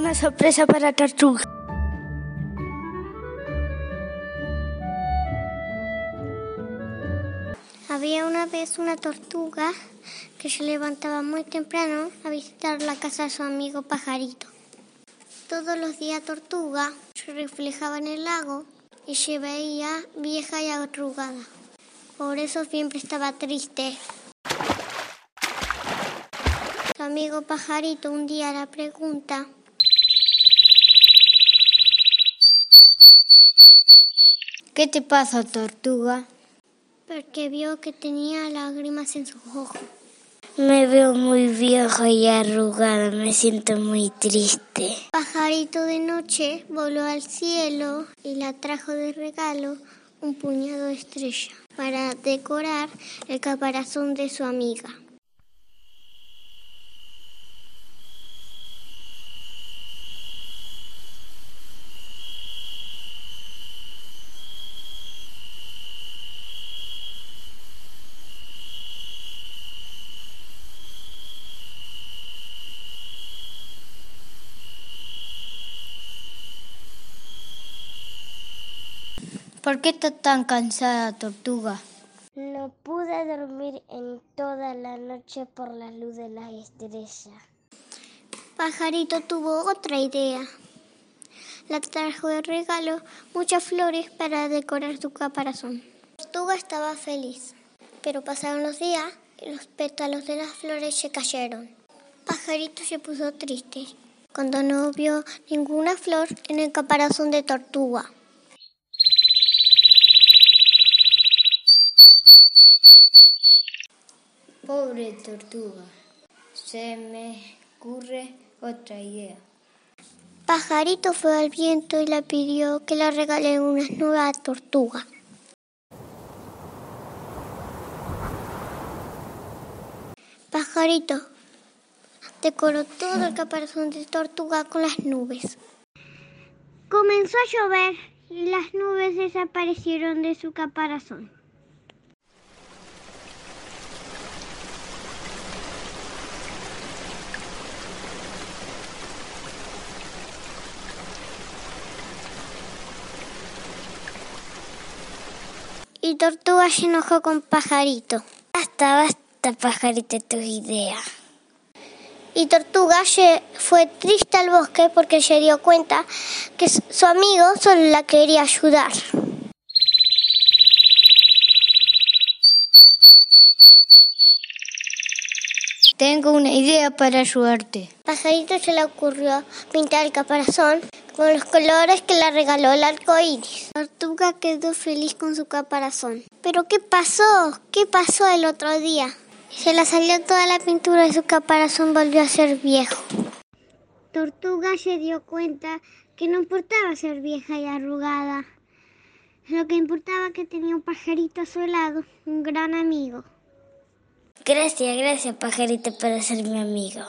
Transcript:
Una sorpresa para Tortuga. Había una vez una tortuga que se levantaba muy temprano a visitar la casa de su amigo pajarito. Todos los días tortuga se reflejaba en el lago y se veía vieja y arrugada. Por eso siempre estaba triste. Su amigo pajarito un día la pregunta ¿Qué te pasa, tortuga? porque vio que tenía lágrimas en sus ojos. Me veo muy vieja y arrugada, me siento muy triste. Pajarito de noche voló al cielo y la trajo de regalo un puñado de estrella para decorar el caparazón de su amiga. ¿Por qué estás tan cansada, tortuga? No pude dormir en toda la noche por la luz de la estrella. Pajarito tuvo otra idea. La trajo de regalo muchas flores para decorar su caparazón. Tortuga estaba feliz, pero pasaron los días y los pétalos de las flores se cayeron. Pajarito se puso triste cuando no vio ninguna flor en el caparazón de Tortuga. Pobre tortuga. Se me ocurre otra idea. Pajarito fue al viento y le pidió que le regale unas nubes a Tortuga. Pajarito decoró todo el caparazón de Tortuga con las nubes. Comenzó a llover y las nubes desaparecieron de su caparazón. Y Tortuga se enojó con Pajarito. Basta, basta, pajarito, tus ideas. Y Tortuga se fue triste al bosque porque se dio cuenta que su amigo solo la quería ayudar. Tengo una idea para ayudarte. Pajarito se le ocurrió pintar el caparazón con los colores que le regaló el arco iris. Tortuga quedó feliz con su caparazón. Pero ¿qué pasó? ¿Qué pasó el otro día? Se le salió toda la pintura y su caparazón volvió a ser viejo. Tortuga se dio cuenta que no importaba ser vieja y arrugada. Lo que importaba que tenía un pajarito a su lado, un gran amigo. Gracias, gracias, pajarito, por ser mi amigo.